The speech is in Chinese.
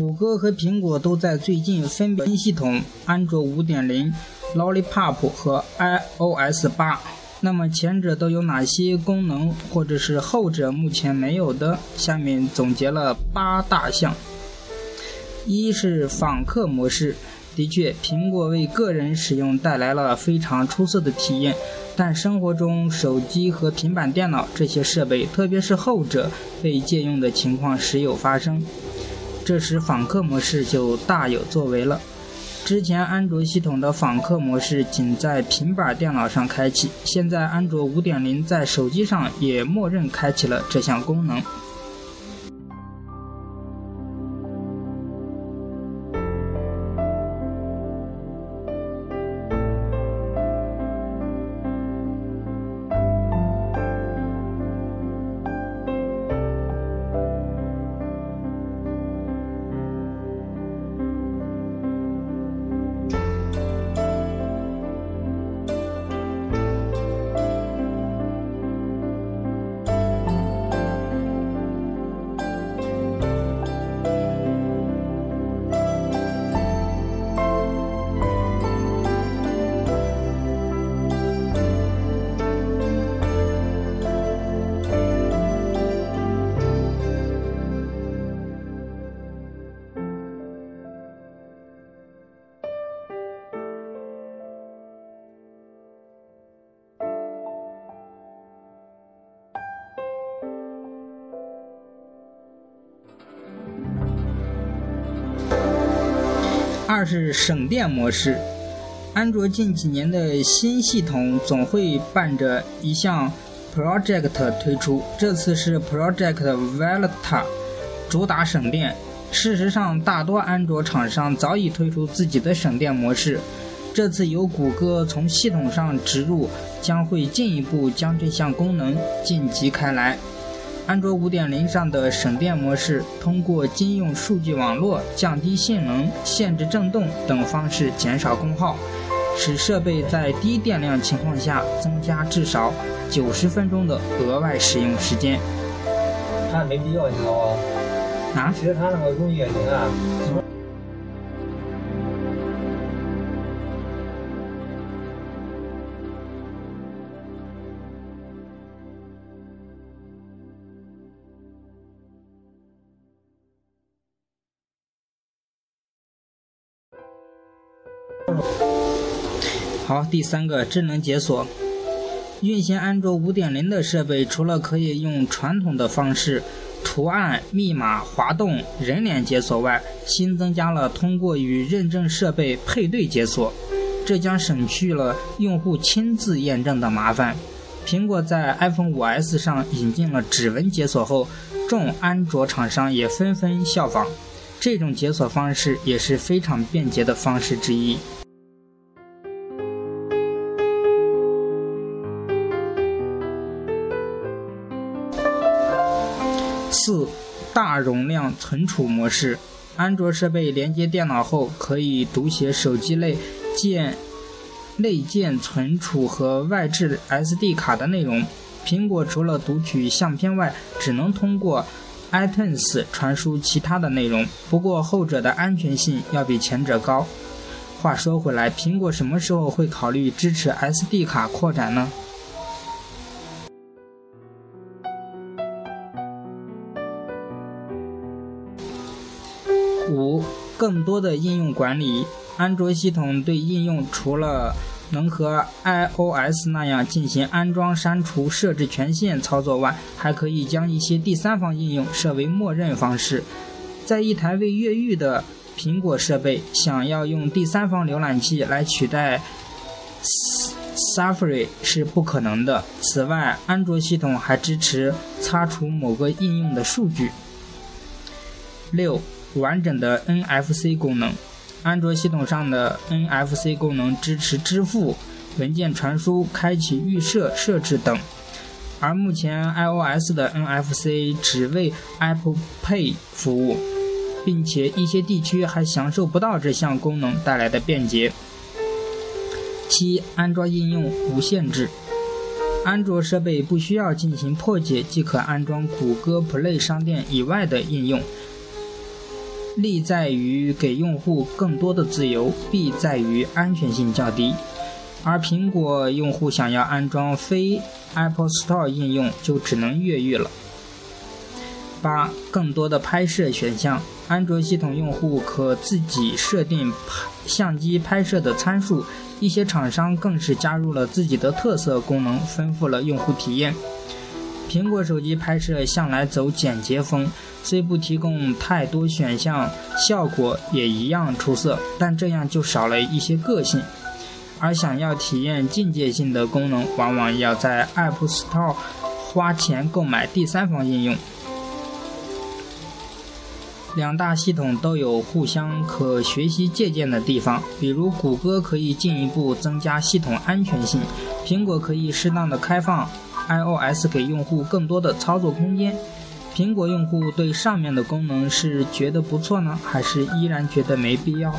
谷歌和苹果都在最近分别新系统安卓5.0、Lollipop 和 iOS 8。那么前者都有哪些功能，或者是后者目前没有的？下面总结了八大项。一是访客模式，的确，苹果为个人使用带来了非常出色的体验，但生活中手机和平板电脑这些设备，特别是后者被借用的情况时有发生，这时访客模式就大有作为了。之前安卓系统的访客模式仅在平板电脑上开启，现在安卓5.0在手机上也默认开启了这项功能。二是省电模式，安卓近几年的新系统总会伴着一项 Project 推出，这次是 Project Velta，主打省电。事实上，大多安卓厂商早已推出自己的省电模式，这次由谷歌从系统上植入，将会进一步将这项功能晋级开来。安卓5.0上的省电模式，通过禁用数据网络、降低性能、限制震动等方式减少功耗，使设备在低电量情况下增加至少九十分钟的额外使用时间。它没必要，你知道吗？啊？其实它那个用液晶啊。好，第三个智能解锁。运行安卓5.0的设备，除了可以用传统的方式图案、密码、滑动、人脸解锁外，新增加了通过与认证设备配对解锁，这将省去了用户亲自验证的麻烦。苹果在 iPhone 5S 上引进了指纹解锁后，众安卓厂商也纷纷效仿。这种解锁方式也是非常便捷的方式之一。四大容量存储模式，安卓设备连接电脑后，可以读写手机内件内件存储和外置 SD 卡的内容。苹果除了读取相片外，只能通过 iTunes 传输其他的内容。不过后者的安全性要比前者高。话说回来，苹果什么时候会考虑支持 SD 卡扩展呢？五、更多的应用管理。安卓系统对应用除了能和 iOS 那样进行安装、删除、设置权限操作外，还可以将一些第三方应用设为默认方式。在一台未越狱的苹果设备想要用第三方浏览器来取代 Safari 是不可能的。此外，安卓系统还支持擦除某个应用的数据。六。完整的 NFC 功能，安卓系统上的 NFC 功能支持支付、文件传输、开启预设设置等，而目前 iOS 的 NFC 只为 Apple Pay 服务，并且一些地区还享受不到这项功能带来的便捷。七，安装应用无限制，安卓设备不需要进行破解即可安装谷歌 Play 商店以外的应用。利在于给用户更多的自由，弊在于安全性较低。而苹果用户想要安装非 Apple Store 应用，就只能越狱了。八、更多的拍摄选项。安卓系统用户可自己设定拍相机拍摄的参数，一些厂商更是加入了自己的特色功能，丰富了用户体验。苹果手机拍摄向来走简洁风，虽不提供太多选项，效果也一样出色，但这样就少了一些个性。而想要体验境界性的功能，往往要在 App Store 花钱购买第三方应用。两大系统都有互相可学习借鉴的地方，比如谷歌可以进一步增加系统安全性，苹果可以适当的开放 iOS 给用户更多的操作空间。苹果用户对上面的功能是觉得不错呢，还是依然觉得没必要？